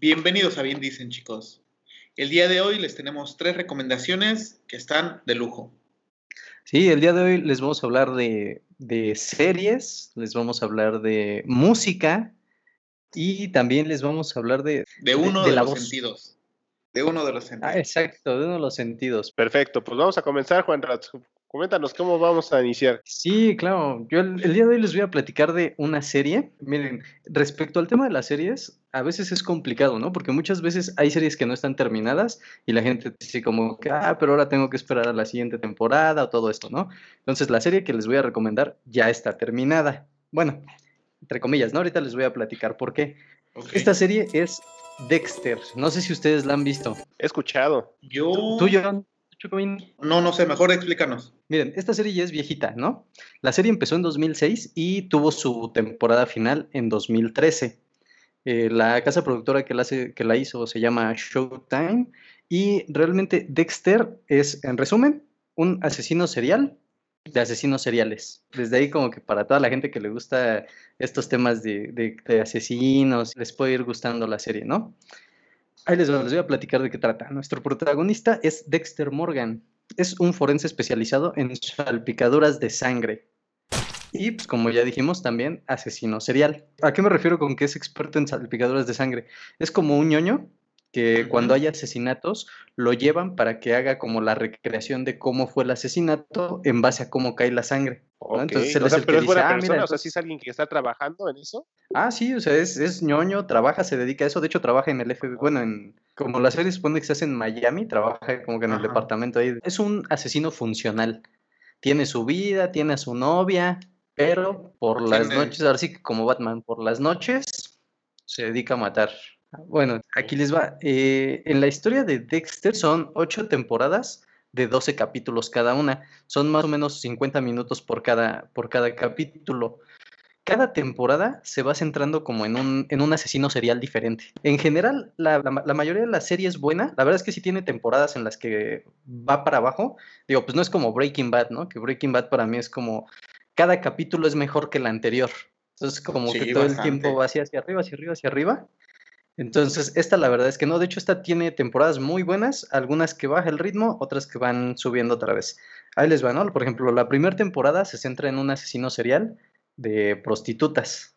Bienvenidos a Bien Dicen, chicos. El día de hoy les tenemos tres recomendaciones que están de lujo. Sí, el día de hoy les vamos a hablar de, series, les vamos a hablar de música y también les vamos a hablar de... De uno de, los sentidos. De uno de los ah, sentidos. Ah, exacto, de uno de los sentidos. Perfecto, pues vamos a comenzar, Juan Ratz. Coméntanos cómo vamos a iniciar. Sí, claro. Yo el, día de hoy les voy a platicar de una serie. Miren, respecto al tema de las series, a veces es complicado, ¿no? Porque muchas veces hay series que no están terminadas y la gente dice como que, ah, pero ahora tengo que esperar a la siguiente temporada o todo esto, ¿no? Entonces, la serie que les voy a recomendar ya está terminada. Bueno, entre comillas, ¿no? Ahorita les voy a platicar por qué. Esta serie es Dexter. No sé si ustedes la han visto. He escuchado. Yo. ¿Tú, John? No, no sé, mejor explícanos. Miren, esta serie ya es viejita, ¿no? La serie empezó en 2006 y tuvo su temporada final en 2013. Eh, la casa productora que la, hace, que la hizo se llama Showtime y realmente Dexter es, en resumen, un asesino serial de asesinos seriales. Desde ahí como que para toda la gente que le gusta estos temas de, de asesinos, les puede ir gustando la serie, ¿no? Ahí les, voy a platicar de qué trata. Nuestro protagonista es Dexter Morgan. Es un forense especializado en salpicaduras de sangre. Y, pues, como ya dijimos, también asesino serial. ¿A qué me refiero con que es experto en salpicaduras de sangre? Es como un ñoño que cuando hay asesinatos lo llevan para que haga como la recreación de cómo fue el asesinato en base a cómo cae la sangre. Entonces él es el pero es buena ah, persona, o sea, sí es alguien que está trabajando en eso. Ah, sí, o sea, es, es ñoño, trabaja, se dedica a eso, de hecho trabaja en el FBI, bueno, en, como la serie supone que se hace en Miami, trabaja como que en el departamento ahí. Es un asesino funcional, tiene su vida, tiene a su novia, pero por las noches, ahora sí que como Batman, por las noches se dedica a matar. Bueno, aquí les va. Eh, en la historia de Dexter son ocho temporadas de 12 capítulos cada una. Son más o menos 50 minutos por cada, por cada capítulo. Cada temporada se va centrando como en un, en un asesino serial diferente. En general, la, mayoría de la serie es buena. La verdad es que sí tiene temporadas en las que va para abajo. Digo, pues no es como Breaking Bad, ¿no? Que Breaking Bad para mí es como cada capítulo es mejor que el anterior. Entonces, como que todo el tiempo va hacia, hacia arriba, hacia arriba, hacia arriba. Entonces, esta la verdad es que no. De hecho, esta tiene temporadas muy buenas, algunas que baja el ritmo, otras que van subiendo otra vez. Ahí les va, ¿no? Por ejemplo, la primera temporada se centra en un asesino serial de prostitutas.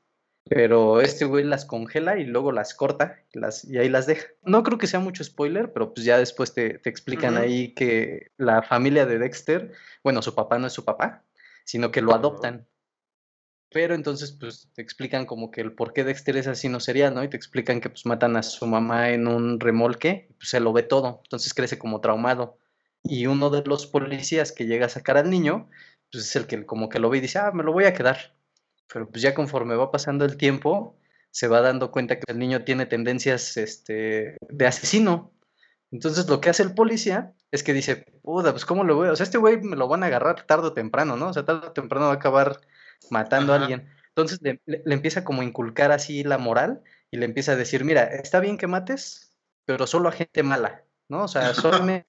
Pero este güey las congela y luego las corta las, y ahí las deja. No creo que sea mucho spoiler, pero pues ya después te, explican ahí que la familia de Dexter, bueno, su papá no es su papá, sino que lo adoptan. Pero entonces, pues, te explican como que el por qué Dexter es así no sería, ¿no? Y te explican que, pues, matan a su mamá en un remolque, pues, se lo ve todo, entonces crece como traumado. Y uno de los policías que llega a sacar al niño, pues, es el que como que lo ve y dice, ah, me lo voy a quedar. Pero, pues, ya conforme va pasando el tiempo, se va dando cuenta que el niño tiene tendencias, este, de asesino. Entonces, lo que hace el policía es que dice, puta, pues, ¿cómo lo voy? O sea, este güey me lo van a agarrar tarde o temprano, ¿no? O sea, tarde o temprano va a acabar matando a alguien. Entonces le, empieza como a inculcar así la moral y le empieza a decir, mira, está bien que mates, pero solo a gente mala, ¿no? O sea, solo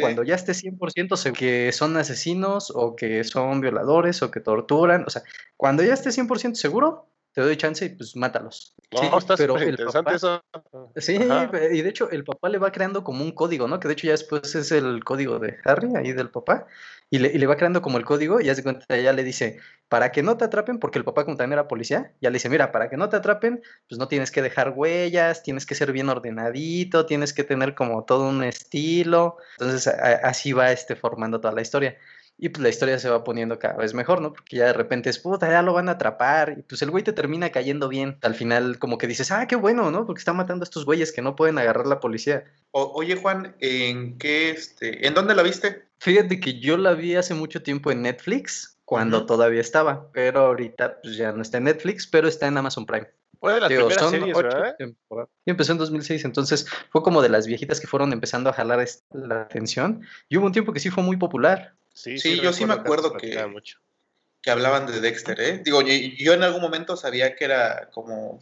cuando ya esté 100% seguro que son asesinos o que son violadores o que torturan, o sea, cuando ya esté 100% seguro, te doy chance y pues mátalos. sí, pero el interesante eso. Sí, y de hecho el papá le va creando como un código, ¿no? Que de hecho ya después es el código de Harry, ahí del papá, y le, va creando como el código y ya se cuenta, ya le dice, para que no te atrapen, porque el papá como también era policía, ya le dice, mira, para que no te atrapen, pues no tienes que dejar huellas, tienes que ser bien ordenadito, tienes que tener como todo un estilo. Entonces así va este formando toda la historia. Y pues la historia se va poniendo cada vez mejor, ¿no? Porque ya de repente es, puta, ya lo van a atrapar. Y pues el güey te termina cayendo bien. Al final como que dices, ah, qué bueno, ¿no? Porque está matando a estos güeyes que no pueden agarrar la policía. oye, Juan, ¿en qué, este, en dónde la viste? Fíjate que yo la vi hace mucho tiempo en Netflix, cuando todavía estaba. Pero ahorita pues ya no está en Netflix, pero está en Amazon Prime. Fue de las primeras series, ¿verdad? Y empezó en 2006, entonces fue como de las viejitas que fueron empezando a jalar la atención. Y hubo un tiempo que sí fue muy popular. Sí, yo sí me acuerdo que, que hablaban de Dexter, ¿eh? Digo, yo, en algún momento sabía que era como,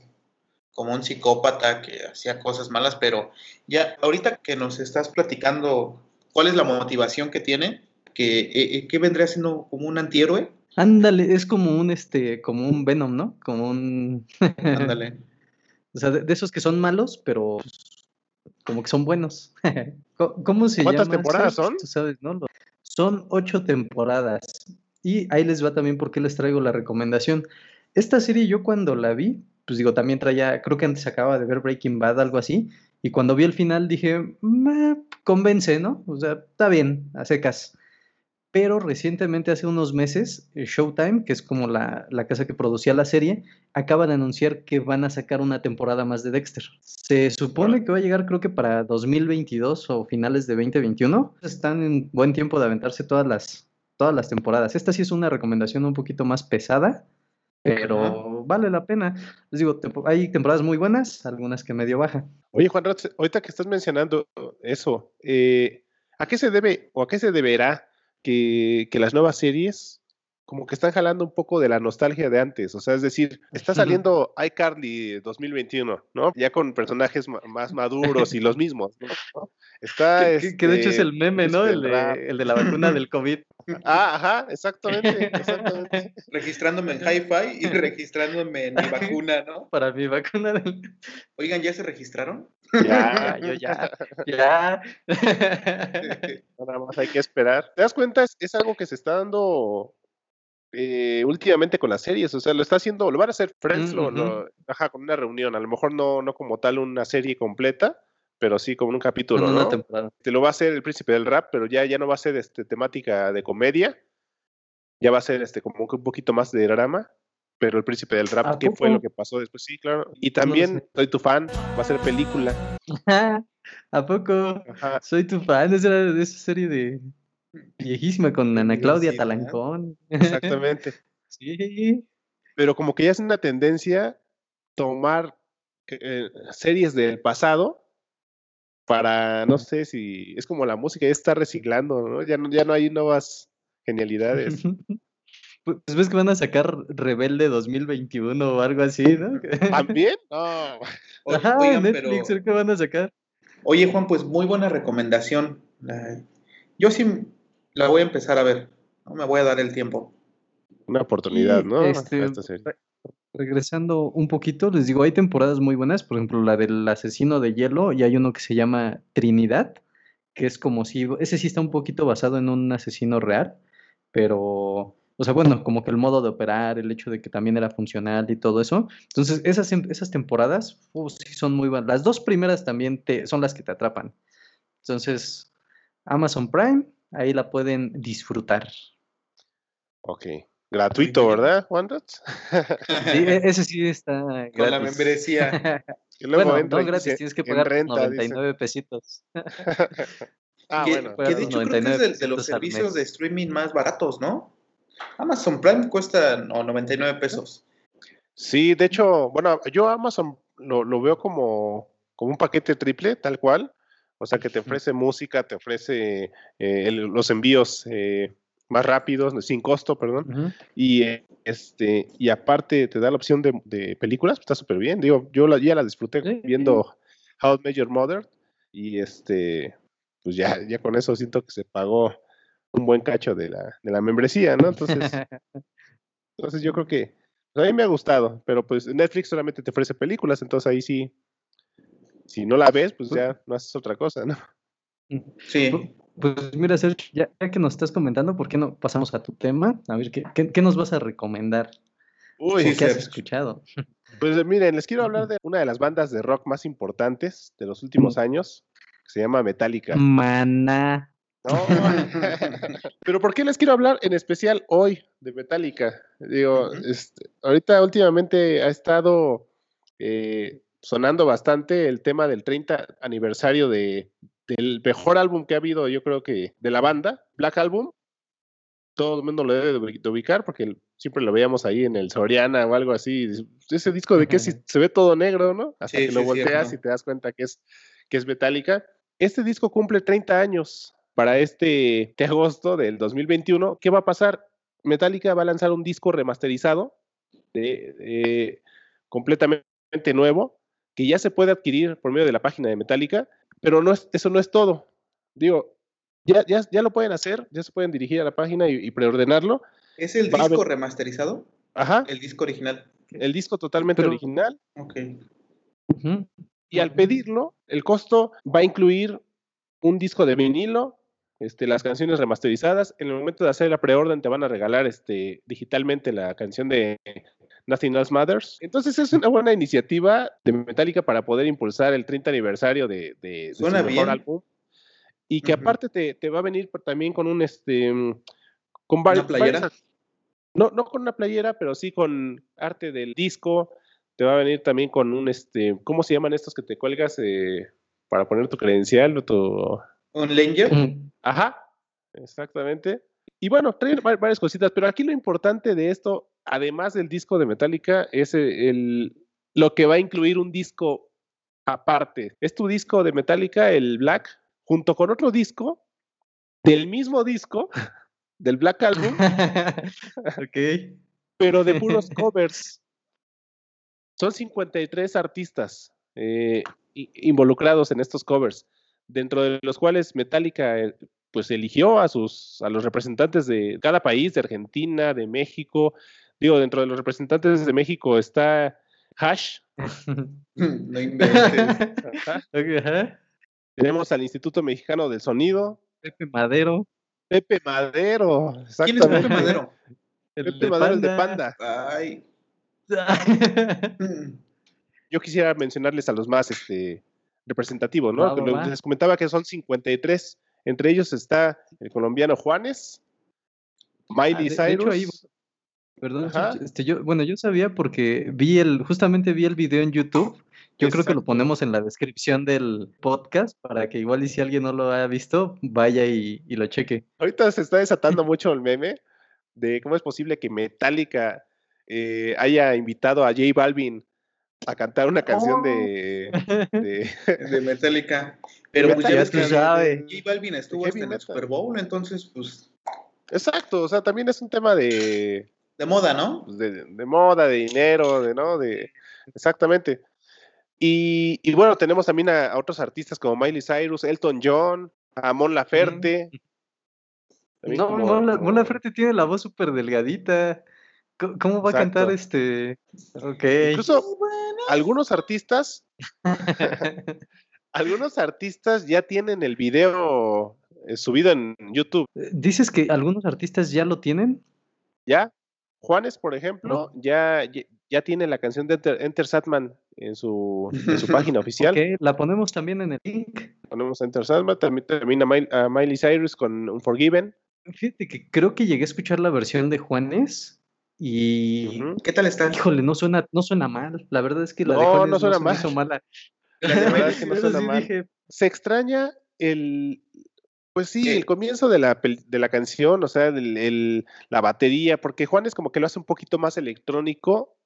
como un psicópata que hacía cosas malas, pero ya ahorita que nos estás platicando cuál es la motivación que tiene, que, eh, eh, ¿qué vendría siendo como un antihéroe. Ándale, es como un este, como un Venom, ¿no? Como un Ándale. O sea, de, esos que son malos, pero como que son buenos. ¿Cómo se ¿Cuántas temporadas son? Son ocho temporadas. Y ahí les va también por qué les traigo la recomendación. Esta serie yo cuando la vi, pues digo, también traía, creo que antes acaba de ver Breaking Bad, algo así, y cuando vi el final dije, me convence, ¿no? O sea, está bien, a secas. Pero recientemente, hace unos meses, eh, Showtime, que es como la, casa que producía la serie, acaba de anunciar que van a sacar una temporada más de Dexter. Se supone que va a llegar creo que para 2022 o finales de 2021. Están en buen tiempo de aventarse todas las, todas las temporadas. Esta sí es una recomendación un poquito más pesada, pero vale la pena. Les digo, hay temporadas muy buenas, algunas que medio baja. Oye, Juan, ahorita que estás mencionando eso, eh, ¿a qué se debe o a qué se deberá que, que las nuevas series como que están jalando un poco de la nostalgia de antes. O sea, es decir, está saliendo iCarly 2021, ¿no? Ya con personajes más maduros y los mismos, ¿no? Está. Que, que, de hecho es el este, meme, ¿no? El de, el de, la vacuna del COVID. Ah, ajá, exactamente, exactamente. Registrándome en Hi-Fi y registrándome en mi vacuna, ¿no? Para mi vacuna del. Oigan, ¿ya se registraron? Ya, yo ya. Ya. Nada más hay que esperar. ¿Te das cuenta? es algo que se está dando eh, últimamente con las series, o sea, lo está haciendo, lo van a hacer Friends, mm, lo, ajá, con una reunión, a lo mejor no, no como tal una serie completa, pero sí como un capítulo, ¿no? Te lo va a hacer el príncipe del rap, pero ya, ya no va a ser este, temática de comedia, ya va a ser este como un poquito más de drama, pero el príncipe del rap, ¿qué fue lo que pasó después? Sí, claro. Y también soy tu fan, va a ser película. ¿A poco? Soy tu fan, esa, de esa serie de, Viejísima con Ana Claudia Talancón. Exactamente. sí. Pero como que ya es una tendencia tomar eh, series del pasado para, no sé si es como la música ya está reciclando, ¿no? Ya no, ya no hay nuevas genialidades. Pues ves que van a sacar Rebelde 2021 o algo así, ¿no? ¿También? No. Ajá, Netflix, pero... ¿qué van a sacar? Oye, Juan, pues muy buena recomendación. Yo sí la voy a empezar a ver. No me voy a dar el tiempo. Una oportunidad, ¿no? Este, regresando un poquito, les digo, hay temporadas muy buenas, por ejemplo, la del asesino de hielo, y hay uno que se llama Trinidad, que es como si, ese sí está un poquito basado en un asesino real, pero, o sea, bueno, como que el modo de operar, el hecho de que también era funcional y todo eso. Entonces, esas, esas temporadas sí son muy buenas. Las dos primeras también te, son las que te atrapan. Entonces, Amazon Prime, ahí la pueden disfrutar. Ok. Gratuito, ¿verdad, Juan Sí, e-, ese sí está gratis. Con la membresía. bueno, no gratis, tienes que pagar renta, 99 pesitos. ah, bueno. Que de hecho creo que es de, los servicios de streaming más baratos, ¿no? Amazon Prime cuesta 99 pesos. Sí, de hecho, bueno, yo Amazon lo, lo veo como, como un paquete triple, tal cual. O sea, que te ofrece música, te ofrece eh, los envíos eh, más rápidos, sin costo, perdón. Y eh, este y aparte te da la opción de, películas, está súper bien. Digo, yo ya la disfruté viendo How Major Mother y este pues ya, ya con eso siento que se pagó un buen cacho de la, de la membresía, ¿no? Entonces, entonces yo creo que pues, a mí me ha gustado, pero pues Netflix solamente te ofrece películas, entonces ahí sí si no la ves, pues ya no haces otra cosa, ¿no? Sí. Pues mira, Sergio, ya, que nos estás comentando, ¿por qué no pasamos a tu tema? A ver, ¿qué, qué, nos vas a recomendar? Uy, ¿Qué has escuchado? Pues miren, les quiero hablar de una de las bandas de rock más importantes de los últimos años, que se llama Metallica. Maná. No. Pero ¿por qué les quiero hablar en especial hoy de Metallica? Digo, este, ahorita últimamente ha estado eh, sonando bastante el tema del 30 aniversario de, del mejor álbum que ha habido, yo creo que de la banda, Black Album. Todo el mundo lo debe de ubicar porque siempre lo veíamos ahí en el Soriana o algo así. Ese disco de que se ve todo negro, ¿no? Hasta que lo volteas y te das cuenta que es, que es Metallica. Este disco cumple 30 años para este, este agosto del 2021. ¿Qué va a pasar? Metallica va a lanzar un disco remasterizado de, completamente nuevo que ya se puede adquirir por medio de la página de Metallica, pero no es, eso no es todo. Digo, ya, ya, ya lo pueden hacer, ya se pueden dirigir a la página y, preordenarlo. ¿Es el disco remasterizado? Ajá. El disco original. El disco totalmente original. Ok. Y al pedirlo, el costo va a incluir un disco de vinilo, este, las canciones remasterizadas. En el momento de hacer la preorden te van a regalar este, digitalmente la canción de Nothing Else Matters. Entonces es una buena iniciativa de Metallica para poder impulsar el 30 aniversario de, de, su mejor álbum. Y que aparte te, te, va a venir también con un este con varios, playera? no, no con una playera, pero sí con arte del disco. Te va a venir también con un este, ¿cómo se llaman estos que te cuelgas eh, para poner tu credencial o tu un Langer? Ajá, exactamente. Y bueno, trae varias cositas, pero aquí lo importante de esto, además del disco de Metallica, es el, lo que va a incluir un disco aparte. Es tu disco de Metallica, el Black, junto con otro disco del mismo disco, del Black Album. ok. Pero de puros covers. Son 53 artistas eh, involucrados en estos covers, dentro de los cuales Metallica eh, pues eligió a sus a los representantes de cada país, de Argentina, de México. Digo, dentro de los representantes de México está Hash. no inventes. Tenemos al Instituto Mexicano del Sonido. Pepe Madero. Pepe Madero. ¿Quién es Pepe Madero? Pepe Madero, el de Panda. Ay. Yo quisiera mencionarles a los más este, representativos, ¿no? Les comentaba que son 53 entre ellos está el colombiano Juanes, Miley ah, Cyrus. Perdón, este, yo, bueno, yo sabía porque vi el, justamente vi el video en YouTube. Yo creo que lo ponemos en la descripción del podcast para que igual y si alguien no lo ha visto, vaya y, lo cheque. Ahorita se está desatando mucho el meme de cómo es posible que Metallica eh, haya invitado a J Balvin a cantar una canción de, oh. de, Metallica. Pero pues ya que sabe. J Balvin estuvo hasta en el Super Bowl, entonces pues... Exacto, o sea, también es un tema de... De moda, ¿no? Pues, de, de, moda, de dinero, de, ¿no? De... Exactamente. Y, y bueno, tenemos también a, otros artistas como Miley Cyrus, Elton John, a Mon Laferte. No, Mon, Laferte tiene la voz súper delgadita. ¿Cómo va a cantar este? Ok. Incluso algunos artistas, algunos artistas ya tienen el video eh, subido en YouTube. Eh, ¿Dices que algunos artistas ya lo tienen? Ya. Juanes, por ejemplo, ya, ya, tiene la canción de Enter, Satman en su, su página oficial. Ok, la ponemos también en el link. Ponemos Enter Satman, también, también a, Miley Cyrus con Unforgiven. Fíjate que creo que llegué a escuchar la versión de Juanes y ¿qué tal está? Híjole, no suena, no suena mal. La verdad es que la no, de no suena mal. mala. La verdad es que no suena mal. Se extraña el, pues sí, el comienzo de la, de la canción, o sea, el, la batería, porque Juan es como que lo hace un poquito más electrónico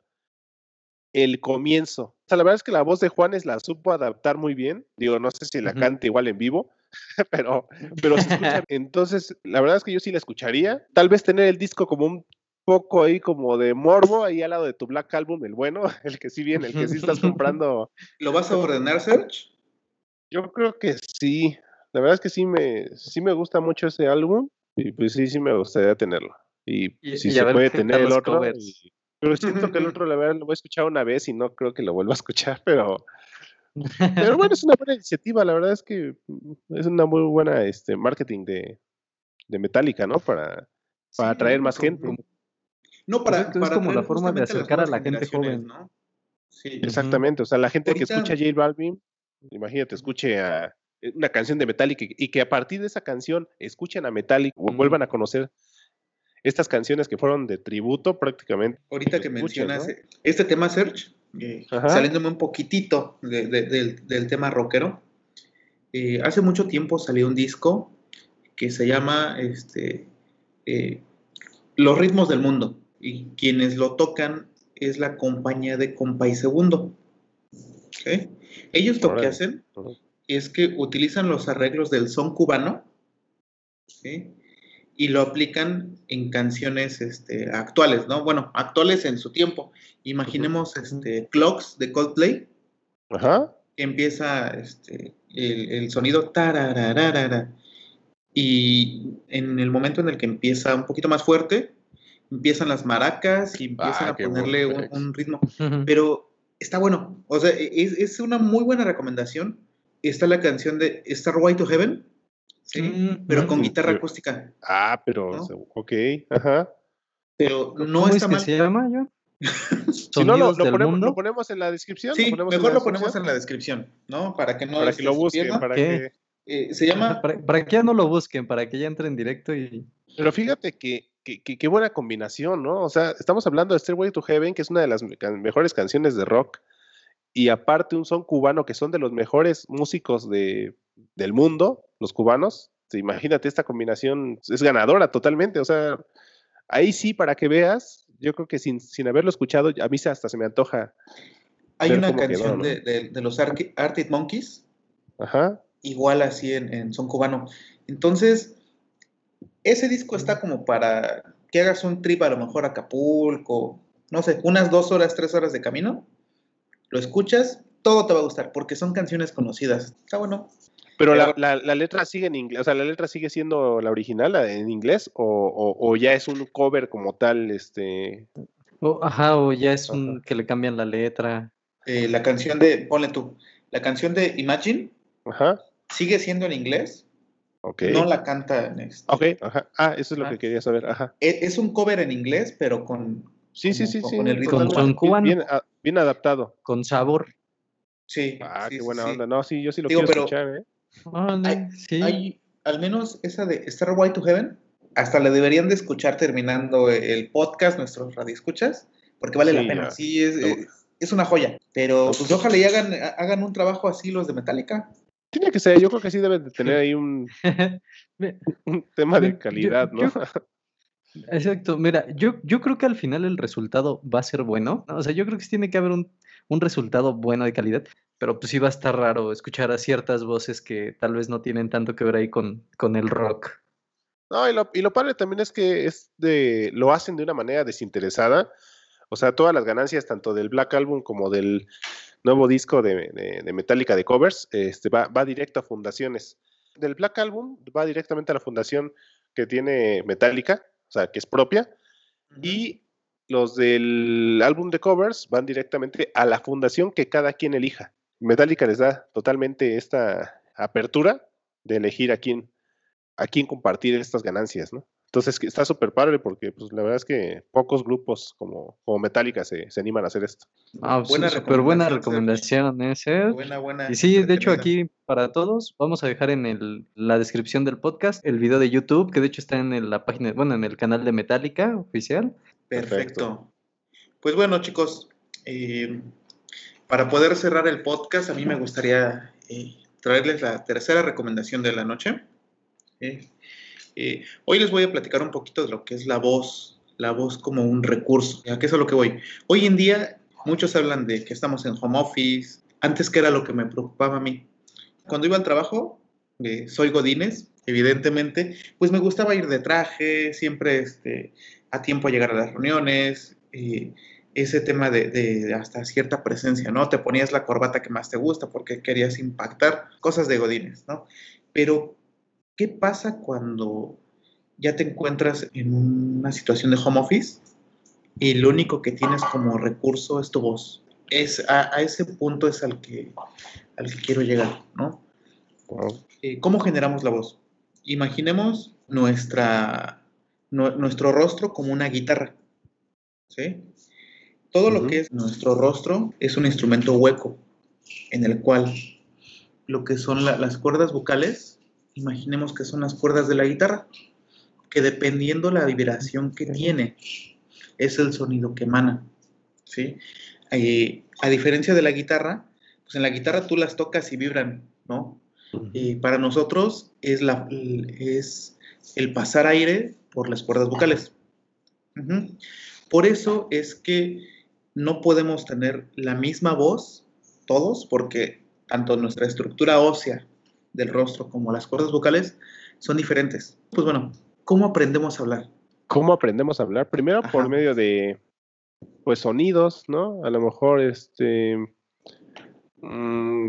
el comienzo. O sea, la verdad es que la voz de Juanes la supo adaptar muy bien. Digo, no sé si la canta igual en vivo, pero, pero se escucha. Entonces, la verdad es que yo sí la escucharía. Tal vez tener el disco como un poco ahí como de morbo ahí al lado de tu Black Album, el bueno, el que sí viene, el que sí estás comprando. ¿Lo vas a ordenar, Serge? Yo creo que sí. La verdad es que sí me, sí me gusta mucho ese álbum y pues sí, sí me gustaría tenerlo. Y, si se puede tener el otro. pero siento que el otro, la verdad, lo voy a escuchar una vez y no creo que lo vuelva a escuchar, pero... Pero bueno, es una buena iniciativa, la verdad es que es una muy buena este, marketing de, de Metallica, ¿no? Para, para atraer más gente. No, para, es como la forma de acercar a la gente joven. ¿no? Sí. Exactamente, o sea, la gente que escucha a J Balvin, imagínate, escuche a una canción de Metallica y que a partir de esa canción escuchen a Metallica o vuelvan a conocer estas canciones que fueron de tributo prácticamente. Ahorita que mencionas eh, este tema, Serge, eh, saliéndome un poquitito del, tema rockero, hace mucho tiempo salió un disco que se llama este, Los ritmos del mundo y quienes lo tocan es la compañía de Compay Segundo. Ellos lo que hacen es que utilizan los arreglos del son cubano y lo aplican en canciones este, actuales, ¿no? Bueno, actuales en su tiempo. Imaginemos este, Clocks de Coldplay. Ajá. Empieza este, el, el sonido tarararara. Y en el momento en el que empieza un poquito más fuerte, empiezan las maracas y empiezan ah, a ponerle un, ritmo. Pero está bueno. O sea, es, una muy buena recomendación. Está la canción de Way to Heaven, ¿sí? Mm, pero con guitarra acústica. Ah, pero, ok, ajá. Pero no está mal. se llama, yo? si no, lo, ponemos, en la descripción. Sí, mejor lo ponemos en la descripción, ¿no? Para que no. Para que lo busquen, para que. Eh, se llama. Para, que ya no lo busquen, para que ya entren directo y. Pero fíjate que, qué buena combinación, ¿no? O sea, estamos hablando de Stairway to Heaven, que es una de las mejores canciones de rock, y aparte un son cubano, que son de los mejores músicos de, del mundo, los cubanos. Imagínate, esta combinación es ganadora totalmente. O sea, ahí sí, para que veas, yo creo que sin, sin haberlo escuchado, a mí hasta se me antoja. Hay una canción de, de, los Arctic Monkeys. Ajá. Igual así en, en son cubano. Entonces, ese disco está como para que hagas un trip a lo mejor a Acapulco, no sé, unas dos horas, tres horas de camino, lo escuchas, todo te va a gustar, porque son canciones conocidas. Está bueno. Pero, la, la, letra sigue en inglés, o sea, la letra sigue siendo la original en inglés, o, o, ya es un cover como tal, este. ajá, o ya es un que le cambian la letra. Eh, la canción de, ponle tú, la canción de Imagine, ajá. sigue siendo en inglés, no la canta en este. Ok, ajá. Ah, eso es lo que quería saber. Ajá. E, es, un cover en inglés, pero con. Sí, sí, sí, sí. Con el ritmo. Con, cubano. Bien, bien, adaptado. Con sabor. Sí. Ah, qué buena onda. No, sí, yo sí lo quiero escuchar, ¿eh? hay, sí. hay, al menos esa de Star White to Heaven, hasta le deberían de escuchar terminando el podcast, nuestros radioescuchas, porque vale la pena. Sí, es, es, una joya. Pero pues ojalá y hagan, hagan un trabajo así los de Metallica. Tiene que ser, yo creo que sí deben de tener ahí un, un tema de calidad, ¿no? Exacto, mira, yo, yo creo que al final el resultado va a ser bueno. O sea, yo creo que tiene que haber un, un resultado bueno de calidad, pero pues sí va a estar raro escuchar a ciertas voces que tal vez no tienen tanto que ver ahí con, con el rock. No, y lo, y lo padre también es que es de, lo hacen de una manera desinteresada. O sea, todas las ganancias, tanto del Black Album como del nuevo disco de, de, Metallica de covers, este, va, va, directo a fundaciones. Del Black Album va directamente a la fundación que tiene Metallica, o sea, que es propia, y los del álbum de covers van directamente a la fundación que cada quien elija. Metallica les da totalmente esta apertura de elegir a quién, a quién compartir estas ganancias, ¿no? Entonces está súper padre porque pues, la verdad es que pocos grupos como, como Metallica se, se animan a hacer esto. Ah, buena súper buena recomendación, ¿eh? Buena, buena. Y sí, de hecho aquí para todos vamos a dejar en el, la descripción del podcast el video de YouTube, que de hecho está en la página, bueno, en el canal de Metallica oficial. Perfecto. Pues bueno, chicos, eh, para poder cerrar el podcast, a mí me gustaría eh, traerles la tercera recomendación de la noche. Eh, eh, hoy les voy a platicar un poquito de lo que es la voz, la voz como un recurso. ¿A qué es a lo que voy? Hoy en día muchos hablan de que estamos en home office, antes que era lo que me preocupaba a mí. Cuando iba al trabajo, eh, soy Godínez, evidentemente, pues me gustaba ir de traje, siempre este, a tiempo a llegar a las reuniones, eh, ese tema de, hasta cierta presencia, ¿no? Te ponías la corbata que más te gusta porque querías impactar, cosas de Godínez, ¿no? Pero ¿Qué pasa cuando ya te encuentras en una situación de home office y lo único que tienes como recurso es tu voz? Es, a, ese punto es al que, al que quiero llegar, ¿no? Eh, ¿Cómo generamos la voz? Imaginemos nuestra, nuestro rostro como una guitarra, ¿sí? Todo lo que es nuestro rostro es un instrumento hueco en el cual lo que son las cuerdas vocales imaginemos que son las cuerdas de la guitarra, que dependiendo la vibración que tiene, es el sonido que emana. ¿sí? Eh, a diferencia de la guitarra, pues en la guitarra tú las tocas y vibran, ¿no? Y para nosotros es, la, es el pasar aire por las cuerdas vocales. Por eso es que no podemos tener la misma voz todos, porque tanto nuestra estructura ósea del rostro como las cuerdas vocales son diferentes. Pues bueno, ¿cómo aprendemos a hablar? ¿Cómo aprendemos a hablar? Primero por medio de pues sonidos, ¿no? A lo mejor este mm,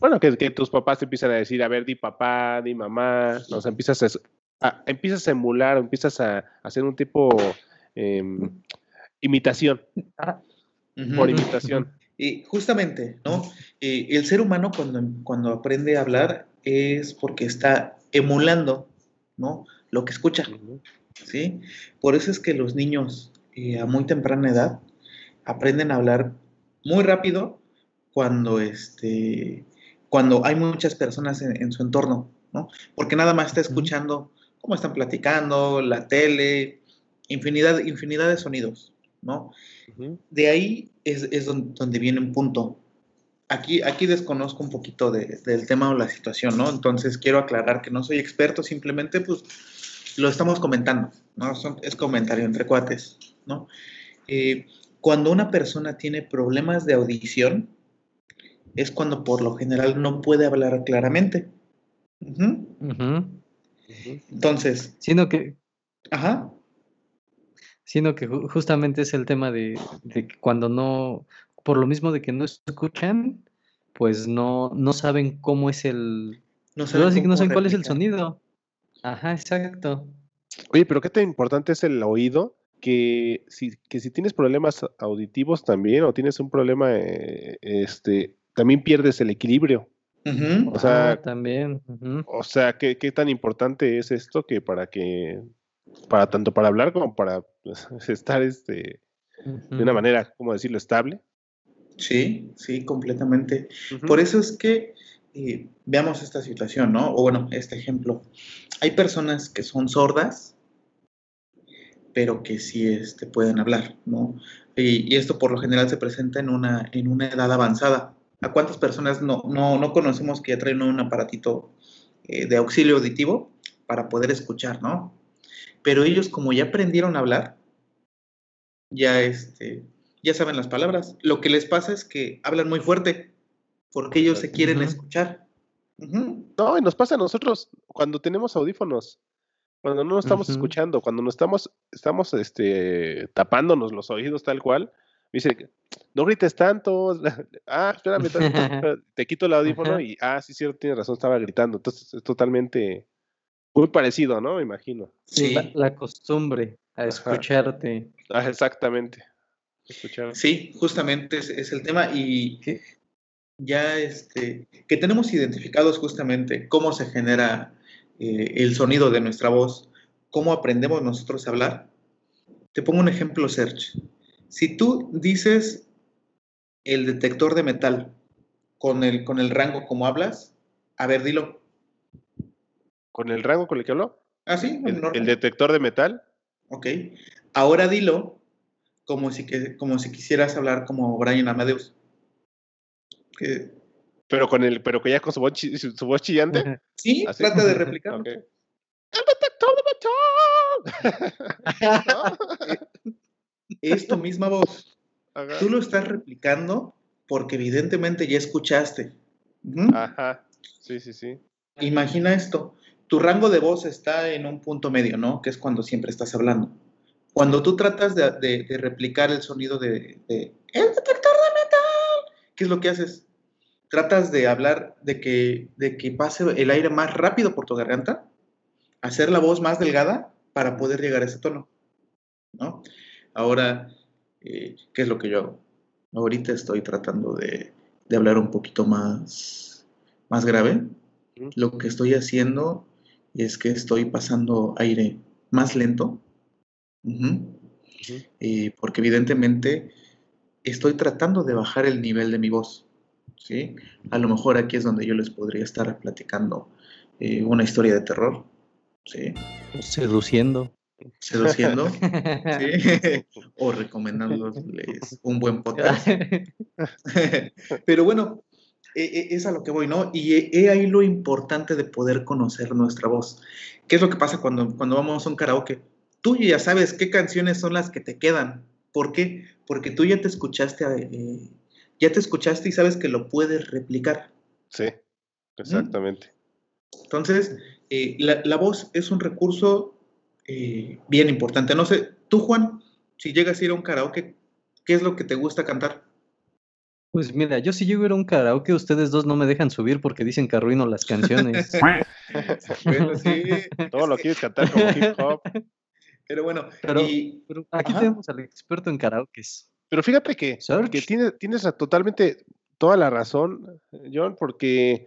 bueno, que, tus papás te empiezan a decir, a ver, di papá, di mamá, ¿no? o empiezas a, empiezas a emular, empiezas a, hacer un tipo eh, imitación. Ah, por imitación. Y justamente, ¿no? el ser humano cuando, cuando aprende a hablar es porque está emulando, ¿no? Lo que escucha, ¿sí? Por eso es que los niños eh, a muy temprana edad aprenden a hablar muy rápido cuando, este, cuando hay muchas personas en, su entorno, ¿no? Porque nada más está escuchando cómo están platicando, la tele, infinidad, infinidad de sonidos, ¿no? De ahí es, donde, viene un punto. Aquí, aquí desconozco un poquito del tema o la situación, ¿no? Entonces quiero aclarar que no soy experto, simplemente pues lo estamos comentando, ¿no? es comentario entre cuates, ¿no? Eh, cuando una persona tiene problemas de audición, es cuando por lo general no puede hablar claramente. Entonces. Sino que. Ajá. Sino que justamente es el tema de, que cuando no. Por lo mismo de que no escuchan, pues no, no saben cómo es el. No saben, no saben cuál es el sonido. Ajá, exacto. Oye, pero qué tan importante es el oído que si, que si tienes problemas auditivos también o tienes un problema, eh, este, también pierdes el equilibrio. O sea, ah, también. O sea, ¿qué, tan importante es esto que para que, para tanto para hablar como para pues, estar este, de una manera, ¿cómo decirlo?, estable. Sí, sí, completamente. Por eso es que eh, veamos esta situación, ¿no? O bueno, este ejemplo. Hay personas que son sordas, pero que sí este, pueden hablar, ¿no? Y, esto por lo general se presenta en una, en una edad avanzada. ¿A cuántas personas no, no, conocemos que ya traen un aparatito eh, de auxilio auditivo para poder escuchar, ¿no? Pero ellos como ya aprendieron a hablar, ya, este, ya saben las palabras. Lo que les pasa es que hablan muy fuerte porque ellos se quieren escuchar. No, y nos pasa a nosotros cuando tenemos audífonos. Cuando no nos estamos escuchando, cuando nos estamos, estamos este, tapándonos los oídos tal cual, me dice, no grites tanto, ah, espérame, te quito el audífono y, ah, sí, cierto, tienes razón, estaba gritando. Entonces es totalmente muy parecido, ¿no? Me imagino. Sí, la, costumbre a escucharte. Ah, exactamente. Sí, justamente es, el tema y ya este, que tenemos identificados justamente cómo se genera eh, el sonido de nuestra voz, cómo aprendemos nosotros a hablar. Te pongo un ejemplo, Serge. Si tú dices el detector de metal con el, con el rango como hablas, a ver, dilo. ¿Con el rango con el que hablo? Ah, sí. El, detector de metal. Ok. Ahora dilo como si, que, como si quisieras hablar como Brian Amadeus. Que pero con el, pero que ya con su voz, su voz chillante. Sí, trata de replicar. es tu misma voz. Tú lo estás replicando porque evidentemente ya escuchaste. Ajá. Sí, sí, sí. Imagina esto. Tu rango de voz está en un punto medio, ¿no? Que es cuando siempre estás hablando. Cuando tú tratas de, replicar el sonido de, de, el detector de metal, ¿qué es lo que haces? tratas de hablar de que, de que pase el aire más rápido por tu garganta, hacer la voz más delgada para poder llegar a ese tono, ¿no? Ahora, eh, ¿qué es lo que yo hago? Ahorita estoy tratando de, hablar un poquito más, más grave. Lo que estoy haciendo es que estoy pasando aire más lento, eh, porque evidentemente estoy tratando de bajar el nivel de mi voz. ¿sí? A lo mejor aquí es donde yo les podría estar platicando eh, una historia de terror, ¿sí? Seduciendo. Seduciendo, ¿sí? o recomendándoles un buen podcast. Pero bueno, e, e, es a lo que voy, ¿no? Y he ahí lo importante de poder conocer nuestra voz. ¿Qué es lo que pasa cuando, cuando vamos a un karaoke? Tú ya sabes qué canciones son las que te quedan. ¿Por qué? Porque tú ya te escuchaste eh, ya te escuchaste y sabes que lo puedes replicar. Sí, exactamente. Entonces, eh, la, voz es un recurso eh, bien importante. No sé, tú Juan, si llegas a ir a un karaoke, ¿qué es lo que te gusta cantar? Pues mira, yo si llego a ir a un karaoke, ustedes dos no me dejan subir porque dicen que arruino las canciones. bueno, sí. Todo lo quieres cantar como hip hop. Pero bueno, aquí tenemos al experto en karaokes. Pero fíjate que, que tienes, tienes totalmente toda la razón, John, porque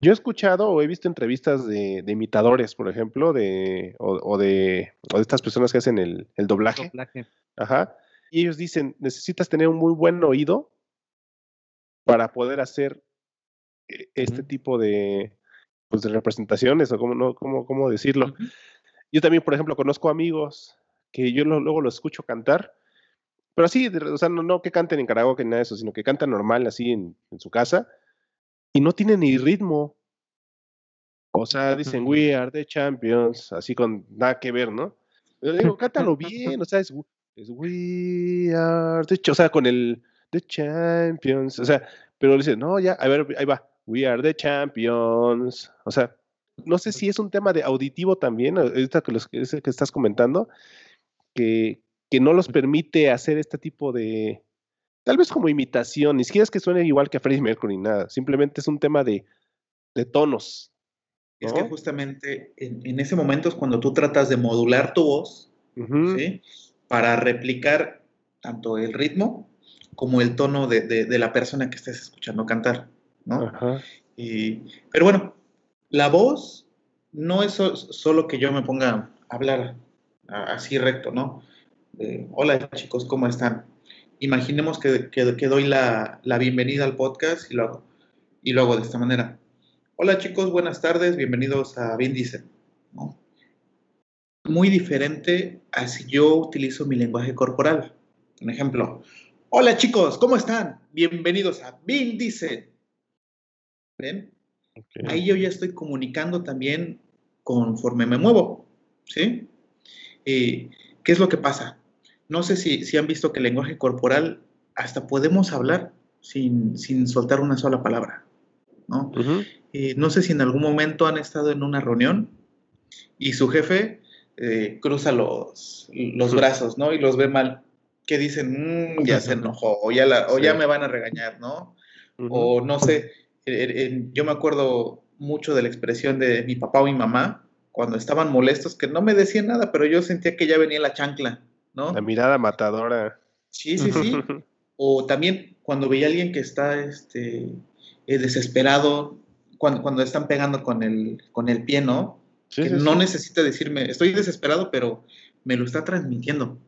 yo he escuchado o he visto entrevistas de, imitadores, por ejemplo, de, o, de, de estas personas que hacen el, doblaje. Ajá. Y ellos dicen, necesitas tener un muy buen oído para poder hacer eh, este tipo de, pues, de representaciones, o cómo, no, cómo, cómo decirlo. Yo también, por ejemplo, conozco amigos que yo luego los escucho cantar, pero así, o sea, no, que canten en karaoke ni nada de eso, sino que cantan normal así en, en su casa y no tienen ni ritmo. O sea, dicen, we are the champions, así con nada que ver, ¿no? Pero digo, cántalo bien, o sea, es, we are the, o sea, con el the champions, o sea, pero dice, no, ya, a ver, ahí va, we are the champions, o sea, no sé si es un tema de auditivo también, ahorita que, los, que estás comentando, que, que no los permite hacer este tipo de, tal vez como imitación, ni siquiera es que suene igual que a Freddie Mercury, nada, simplemente es un tema de, de tonos. Es que justamente en, ese momento es cuando tú tratas de modular tu voz, ¿sí? Para replicar tanto el ritmo como el tono de, de, la persona que estés escuchando cantar, ¿no? Y, pero bueno, la voz no es solo que yo me ponga a hablar así recto, ¿no? Hola chicos, ¿cómo están? Imaginemos que, que, doy la, la, bienvenida al podcast y lo, hago, y lo hago de esta manera. Hola chicos, buenas tardes, bienvenidos a Bien Dice. Muy diferente a si yo utilizo mi lenguaje corporal. Un ejemplo. Hola chicos, ¿cómo están? Bienvenidos a Bien Dice. ¿Ven? Ahí yo ya estoy comunicando también conforme me muevo, ¿sí? Eh, ¿Qué es lo que pasa? No sé si, si, han visto que el lenguaje corporal hasta podemos hablar sin, soltar una sola palabra, ¿no? Eh, no sé si en algún momento han estado en una reunión y su jefe eh, cruza los, los brazos, ¿no? Y los ve mal. Que dicen, mm, ya se enojó, o ya, o ya me van a regañar, ¿no? O no sé, yo me acuerdo mucho de la expresión de mi papá o mi mamá cuando estaban molestos, que no me decían nada, pero yo sentía que ya venía la chancla, ¿no? La mirada matadora. Sí, sí, sí. o también cuando veía a alguien que está este, eh, desesperado, cuando, cuando están pegando con el, con el pie, ¿no? que no necesita decirme, estoy desesperado, pero me lo está transmitiendo.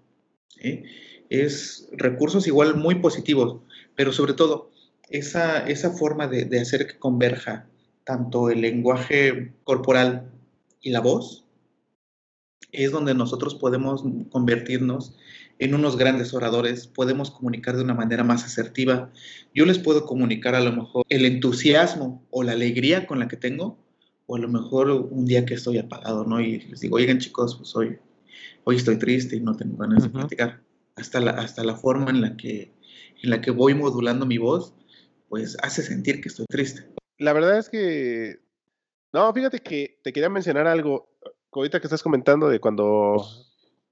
Es recursos igual muy positivos, pero sobre todo, esa, esa forma de, hacer que converja tanto el lenguaje corporal y la voz, es donde nosotros podemos convertirnos en unos grandes oradores, podemos comunicar de una manera más asertiva. Yo les puedo comunicar a lo mejor el entusiasmo o la alegría con la que tengo, o a lo mejor un día que estoy apagado, ¿no? Y les digo, oigan chicos, pues hoy, hoy estoy triste y no tengo ganas de platicar. Hasta la, hasta la forma en la, que, en la que voy modulando mi voz pues hace sentir que estoy triste. La verdad es que, no, fíjate que te quería mencionar algo, ahorita que estás comentando de cuando,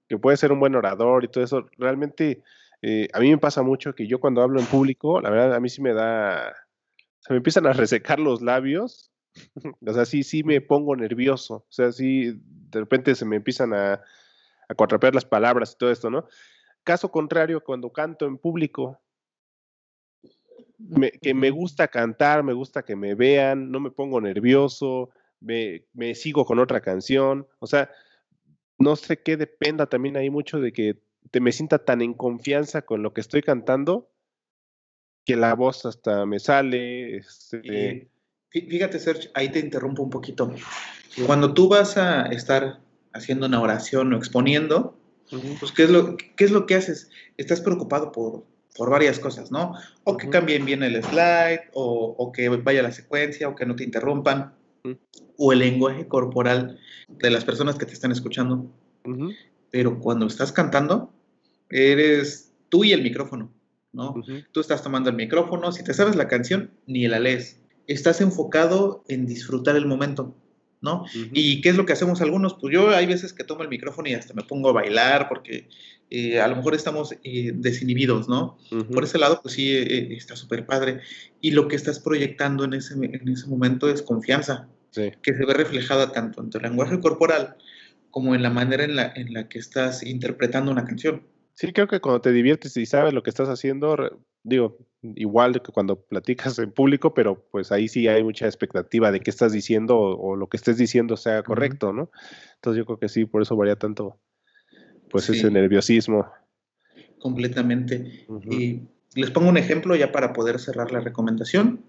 que puede ser un buen orador y todo eso, realmente eh, a mí me pasa mucho que yo cuando hablo en público, la verdad a mí sí me da, se me empiezan a resecar los labios, o sea, sí, sí me pongo nervioso, o sea, sí, de repente se me empiezan a, a las palabras y todo esto, ¿no? Caso contrario, cuando canto en público, que me gusta cantar, me gusta que me vean, no me pongo nervioso, me, me, sigo con otra canción. O sea, no sé qué dependa también ahí mucho de que te me sienta tan en confianza con lo que estoy cantando que la voz hasta me sale. Este... Fíjate, Serge, ahí te interrumpo un poquito. Cuando tú vas a estar haciendo una oración o exponiendo, pues ¿qué es, lo, ¿qué es lo que haces? Estás preocupado por, por varias cosas, ¿no? O que cambien bien el slide, o, que vaya la secuencia, o que no te interrumpan, o el lenguaje corporal de las personas que te están escuchando. Pero cuando estás cantando, eres tú y el micrófono, ¿no? Tú estás tomando el micrófono, si te sabes la canción, ni la lees. Estás enfocado en disfrutar el momento. ¿No? ¿Y qué es lo que hacemos algunos? Pues yo hay veces que tomo el micrófono y hasta me pongo a bailar porque eh, a lo mejor estamos eh, desinhibidos, ¿no? Por ese lado, pues sí, eh, está súper padre. Y lo que estás proyectando en ese, en ese momento es confianza, que se ve reflejada tanto en tu lenguaje corporal como en la manera en la, en la que estás interpretando una canción. Sí, creo que cuando te diviertes y sabes lo que estás haciendo, digo, igual que cuando platicas en público, pero pues ahí sí hay mucha expectativa de qué estás diciendo o, lo que estés diciendo sea correcto, ¿no? Entonces yo creo que sí, por eso varía tanto, pues ese nerviosismo. Completamente. Y les pongo un ejemplo ya para poder cerrar la recomendación.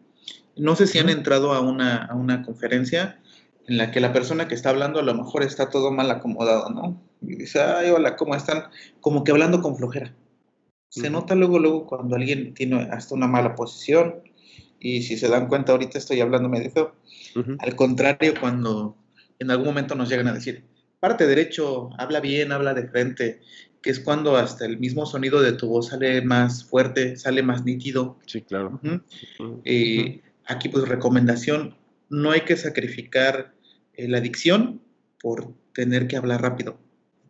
No sé si han entrado a una, a una conferencia en la que la persona que está hablando a lo mejor está todo mal acomodado, ¿no? Y dice, ay, hola, ¿cómo están? Como que hablando con flojera. Se nota luego, luego cuando alguien tiene hasta una mala posición y si se dan cuenta ahorita estoy hablando medio feo. Al contrario, cuando en algún momento nos llegan a decir, parte derecho, habla bien, habla de frente, que es cuando hasta el mismo sonido de tu voz sale más fuerte, sale más nítido. Sí, claro. Y aquí pues recomendación, no hay que sacrificar eh, la dicción por tener que hablar rápido.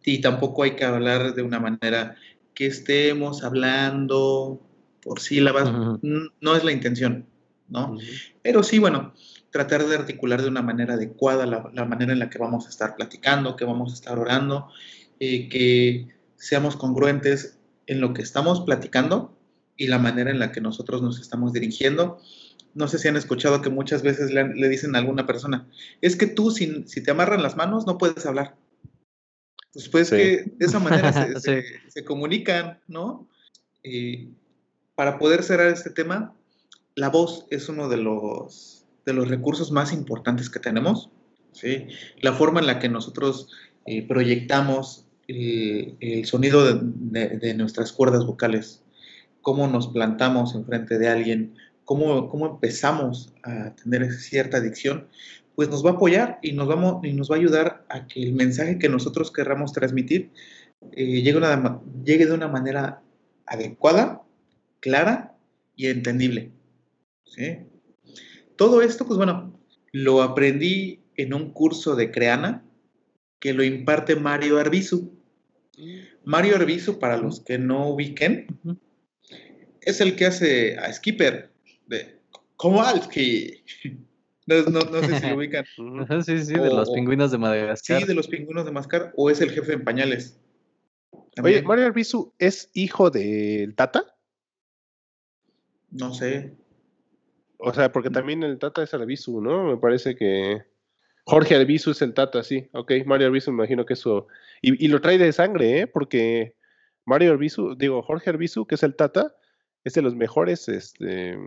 Y tampoco hay que hablar de una manera que estemos hablando por sílabas. No es la intención, ¿no? Pero sí, bueno, tratar de articular de una manera adecuada la, manera en la que vamos a estar platicando, que vamos a estar orando, eh, que seamos congruentes en lo que estamos platicando y la manera en la que nosotros nos estamos dirigiendo no sé si han escuchado que muchas veces le, dicen a alguna persona, es que tú si, si, te amarran las manos no puedes hablar. Después pues, que de esa manera se, comunican, ¿no? para poder cerrar este tema, la voz es uno de los, de los recursos más importantes que tenemos, ¿sí? La forma en la que nosotros eh, proyectamos el, sonido de, de nuestras cuerdas vocales, cómo nos plantamos enfrente de alguien, cómo, empezamos a tener cierta adicción, pues nos va a apoyar y nos, vamos, y nos va a ayudar a que el mensaje que nosotros querramos transmitir eh, llegue, llegue de una manera adecuada, clara y entendible. Todo esto, pues bueno, lo aprendí en un curso de Creana que lo imparte Mario Arbizu. Mario Arbizu, para los que no ubiquen, es el que hace a Skipper de Kowalski. No, no, no, sé si lo ubican. sí, sí, de los pingüinos de Madagascar. Sí, de los pingüinos de Madagascar, o es el jefe en pañales. Oye, Mario Arbizu es hijo del Tata? No sé. O sea, porque también el Tata es Arbizu, ¿no? Me parece que Jorge Arbizu es el Tata, sí. Ok, Mario Arbizu me imagino que eso... Y, y lo trae de sangre, ¿eh? Porque Mario Arbizu, digo, Jorge Arbizu, que es el Tata, es de los mejores este,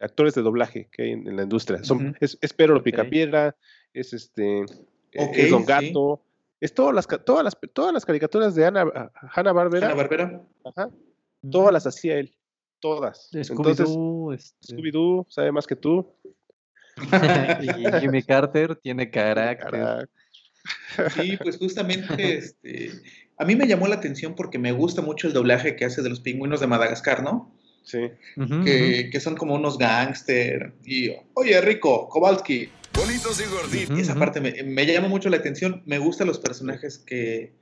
actores de doblaje que hay en, la industria. Son, es, es Pedro Picapiedra, es este es Don Gato, es todas las, todas las, todas las caricaturas de Ana, Hanna Barbera. Barbera. Ajá. Todas las hacía él. Todas. Scooby-Doo. Este... Scooby-Doo sabe más que tú. y Jimmy Carter tiene carácter. Sí, pues justamente este, a mí me llamó la atención porque me gusta mucho el doblaje que hace de los pingüinos de Madagascar, ¿no? Sí. que, son como unos gángster. Y, oye, Rico, Kowalski. Bonitos y gorditos. Esa parte me, me, llama mucho la atención. Me gustan los personajes que,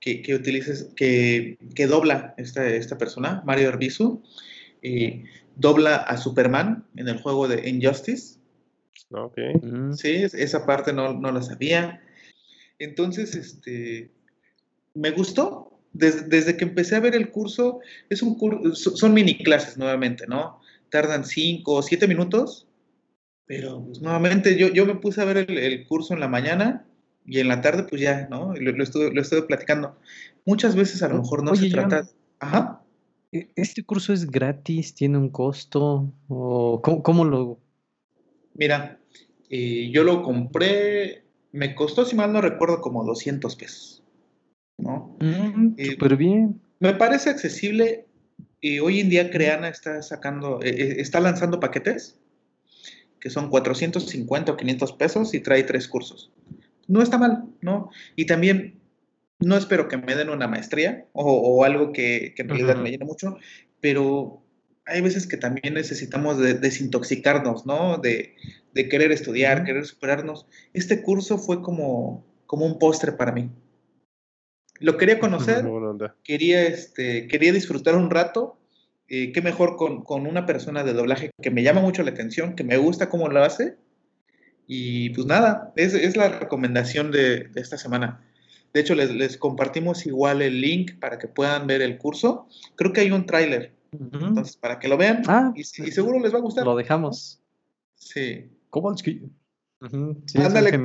que, que utilices, que, que dobla esta, esta persona, Mario Arbizu. y dobla a Superman en el juego de Injustice. Ok. Sí, esa parte no, no la sabía. Entonces, este, me gustó, desde, que empecé a ver el curso, es un son mini clases nuevamente, ¿no? Tardan cinco o siete minutos, pero pues, nuevamente yo, yo me puse a ver el, curso en la mañana y en la tarde pues ya, ¿no? Lo, lo, estuve, lo estuve platicando. Muchas veces a lo mejor no se trata... Ajá. ¿e-, ¿Este curso es gratis? ¿Tiene un costo? ¿O cómo, lo...? Mira, eh, yo lo compré, me costó, si mal no recuerdo, como 200 pesos. ¿No? Mm, eh, súper bien. Me parece accesible y hoy en día Creana está sacando, eh, eh, está lanzando paquetes que son 450 o 500 pesos y trae tres cursos. No está mal, ¿no? Y también no espero que me den una maestría o, algo que, en realidad me llene mucho, pero hay veces que también necesitamos desintoxicarnos, ¿no? De, querer estudiar, querer superarnos. Este curso fue como, como un postre para mí. Lo quería conocer, quería, este, quería disfrutar un rato. Eh, qué mejor con, con, una persona de doblaje que me llama mucho la atención, que me gusta cómo lo hace. Y pues nada, es, es la recomendación de, de esta semana. De hecho, les, compartimos igual el link para que puedan ver el curso. Creo que hay un tráiler. Entonces, para que lo vean. Ah, y, seguro les va a gustar. Lo dejamos. Sí. Sí, Ándale.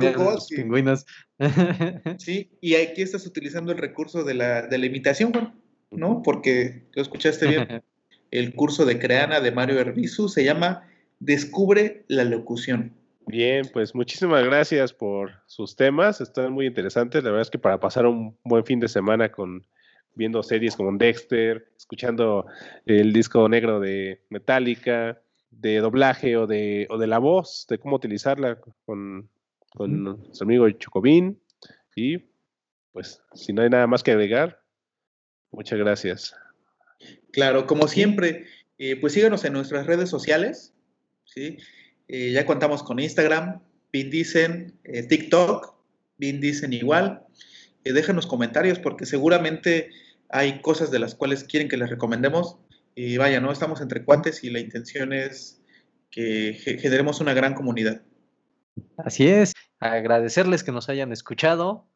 Pingüinos. sí, y aquí estás utilizando el recurso de la, de la imitación, Juan, ¿no? Porque lo escuchaste bien. el curso de Creana de Mario Herbizu se llama Descubre la locución. Bien, pues muchísimas gracias por sus temas, están muy interesantes. La verdad es que para pasar un buen fin de semana con viendo series como Dexter, escuchando el disco negro de Metallica, de doblaje o de, o de la voz, de cómo utilizarla con, con su amigo Chocobín. Y pues, si no hay nada más que agregar, muchas gracias. Claro, como siempre, eh, pues síganos en nuestras redes sociales, ¿sí? Eh, ya contamos con Instagram, Vindicen, eh, TikTok, Vindicen igual. Eh, déjenos comentarios porque seguramente hay cosas de las cuales quieren que les recomendemos. Y vaya, no estamos entre cuates y la intención es que generemos una gran comunidad. Así es, agradecerles que nos hayan escuchado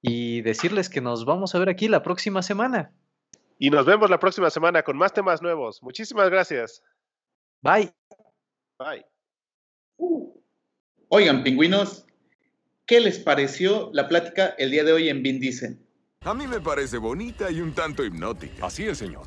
y decirles que nos vamos a ver aquí la próxima semana. Y nos vemos la próxima semana con más temas nuevos. Muchísimas gracias. Bye. Bye. Oigan, pingüinos, ¿qué les pareció la plática el día de hoy en Vin Dicen? A mí me parece bonita y un tanto hipnótica. Así es, señor.